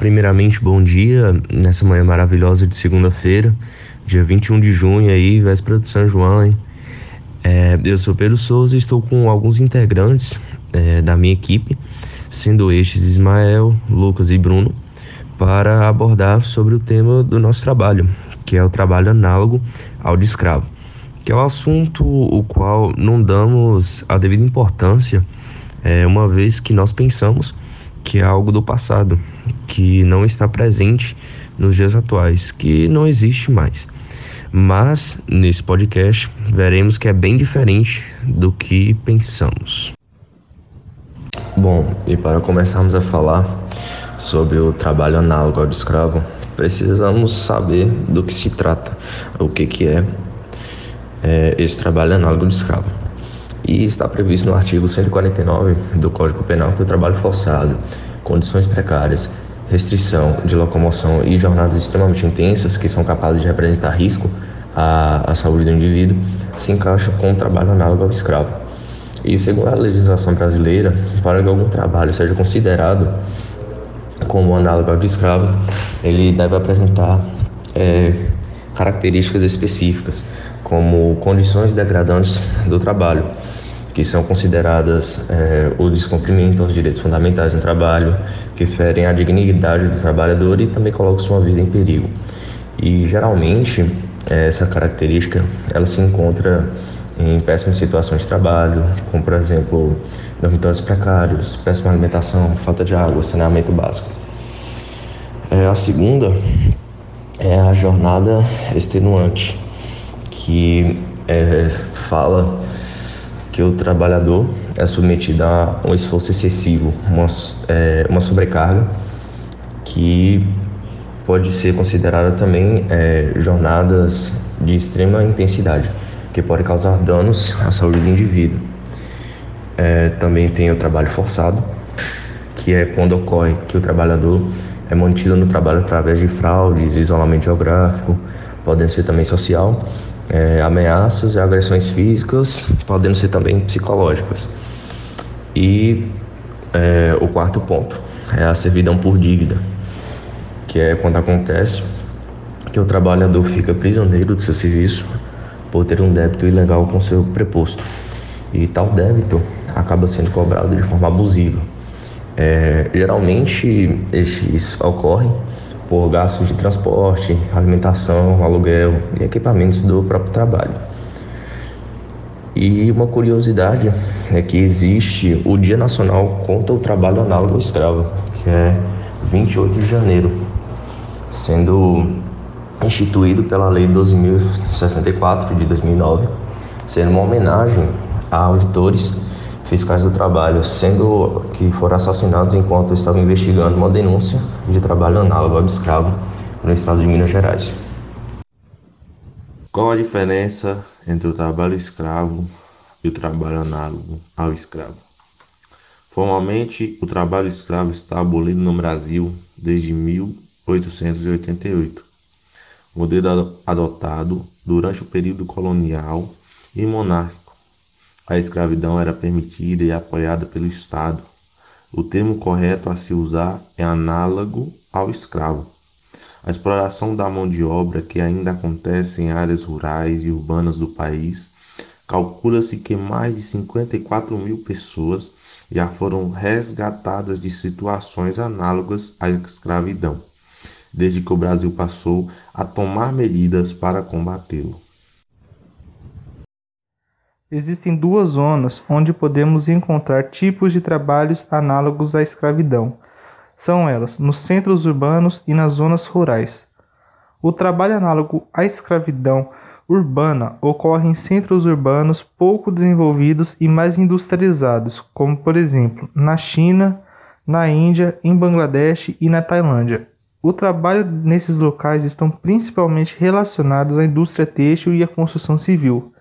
primeiramente, bom dia nessa manhã maravilhosa de segunda-feira, dia 21 de junho aí, véspera de São João, hein? É, eu sou Pedro Souza e estou com alguns integrantes é, da minha equipe, sendo estes Ismael, Lucas e Bruno, para abordar sobre o tema do nosso trabalho, que é o trabalho análogo ao de escravo, que é um assunto o qual não damos a devida importância, é, uma vez que nós pensamos que é algo do passado, que não está presente nos dias atuais, que não existe mais. Mas nesse podcast veremos que é bem diferente do que pensamos. Bom, e para começarmos a falar sobre o trabalho análogo ao de escravo, precisamos saber do que se trata, o que, que é, é esse trabalho análogo de escravo. E está previsto no artigo 149 do Código Penal que o trabalho forçado, condições precárias, restrição de locomoção e jornadas extremamente intensas que são capazes de representar risco à, à saúde do indivíduo se encaixam com o trabalho análogo ao escravo. E segundo a legislação brasileira, para que algum trabalho seja considerado como análogo ao de escravo, ele deve apresentar é, características específicas, como condições degradantes do trabalho, que são consideradas é, o descumprimento aos direitos fundamentais no trabalho, que ferem a dignidade do trabalhador e também colocam sua vida em perigo. E geralmente essa característica ela se encontra em péssimas situações de trabalho, como por exemplo dormitórios precários, péssima alimentação, falta de água, saneamento básico. É, a segunda é a jornada extenuante, que é, fala que o trabalhador é submetido a um esforço excessivo, uma, é, uma sobrecarga que pode ser considerada também é, jornadas de extrema intensidade, que pode causar danos à saúde do indivíduo. É, também tem o trabalho forçado, que é quando ocorre que o trabalhador é mantido no trabalho através de fraudes, isolamento geográfico, podem ser também social, é, ameaças e agressões físicas, podendo ser também psicológicas. E é, o quarto ponto é a servidão por dívida, que é quando acontece que o trabalhador fica prisioneiro do seu serviço por ter um débito ilegal com seu preposto. E tal débito acaba sendo cobrado de forma abusiva. É, geralmente esses ocorrem por gastos de transporte, alimentação, aluguel e equipamentos do próprio trabalho. E uma curiosidade é que existe o Dia Nacional contra o Trabalho Análogo Escravo, que é 28 de janeiro, sendo instituído pela Lei 12.064 de 2009, sendo uma homenagem a auditores fiscais do trabalho, sendo que foram assassinados enquanto estavam investigando uma denúncia de trabalho análogo ao escravo no estado de Minas Gerais. Qual a diferença entre o trabalho escravo e o trabalho análogo ao escravo? Formalmente, o trabalho escravo está abolido no Brasil desde 1888, modelo adotado durante o período colonial e monárquico a escravidão era permitida e apoiada pelo Estado. O termo correto a se usar é análogo ao escravo. A exploração da mão de obra que ainda acontece em áreas rurais e urbanas do país, calcula-se que mais de 54 mil pessoas já foram resgatadas de situações análogas à escravidão, desde que o Brasil passou a tomar medidas para combatê-lo. Existem duas zonas onde podemos encontrar tipos de trabalhos análogos à escravidão. São elas nos centros urbanos e nas zonas rurais. O trabalho análogo à escravidão urbana ocorre em centros urbanos pouco desenvolvidos e mais industrializados, como por exemplo na China, na Índia, em Bangladesh e na Tailândia. O trabalho nesses locais estão principalmente relacionados à indústria têxtil e à construção civil.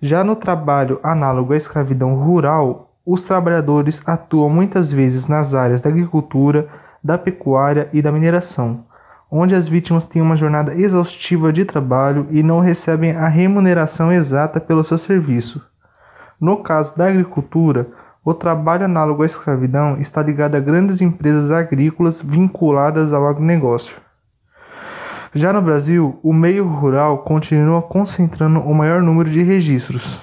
Já no trabalho análogo à escravidão rural, os trabalhadores atuam muitas vezes nas áreas da agricultura, da pecuária e da mineração, onde as vítimas têm uma jornada exaustiva de trabalho e não recebem a remuneração exata pelo seu serviço. No caso da agricultura, O trabalho análogo à escravidão está ligado a grandes empresas agrícolas vinculadas ao agronegócio. Já no Brasil, o meio rural continua concentrando o maior número de registros,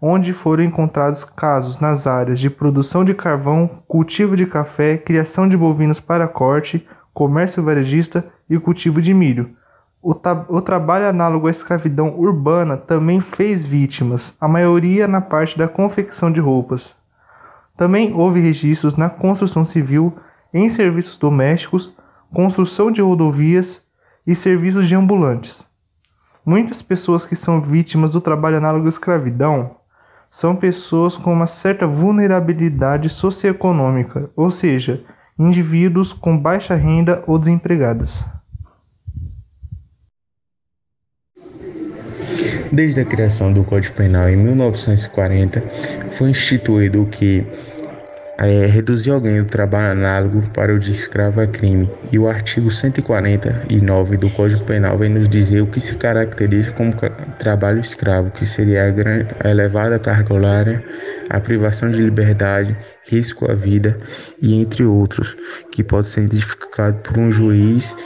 onde foram encontrados casos nas áreas de produção de carvão, cultivo de café, criação de bovinos para corte, comércio varejista e cultivo de milho. O, o, trabalho análogo à escravidão urbana também fez vítimas, a maioria na parte da confecção de roupas. Também houve registros na construção civil, em serviços domésticos, construção de rodovias e serviços de ambulantes. Muitas pessoas que são vítimas do trabalho análogo à escravidão são pessoas com uma certa vulnerabilidade socioeconômica, ou seja, indivíduos com baixa renda ou desempregadas. Desde a criação do Código Penal em 1940, foi instituído o que é, reduzir alguém do trabalho análogo para o de escravo a crime. E o artigo 149 do Código Penal vem nos dizer o que se caracteriza como trabalho escravo, que seria a, grande, a elevada carga horária, a privação de liberdade, risco à vida e entre outros, que pode ser identificado por um juiz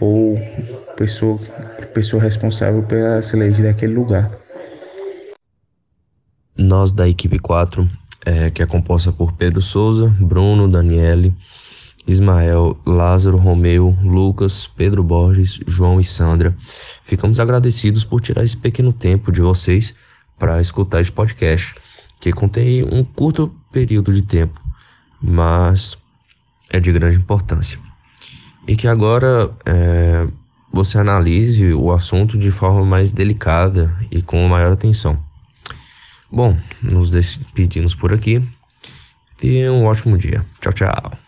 ou pessoa, pessoa responsável pelas leis daquele lugar. Nós da equipe 4 é, que é composta por Pedro Souza, Bruno, Daniele, Ismael, Lázaro, Romeu, Lucas, Pedro Borges, João e Sandra. Ficamos agradecidos por tirar esse pequeno tempo de vocês para escutar este podcast, que contém um curto período de tempo, mas é de grande importância. E que agora é, você analise o assunto de forma mais delicada e com maior atenção. Bom, nos despedimos por aqui. Tenha um ótimo dia. Tchau, tchau.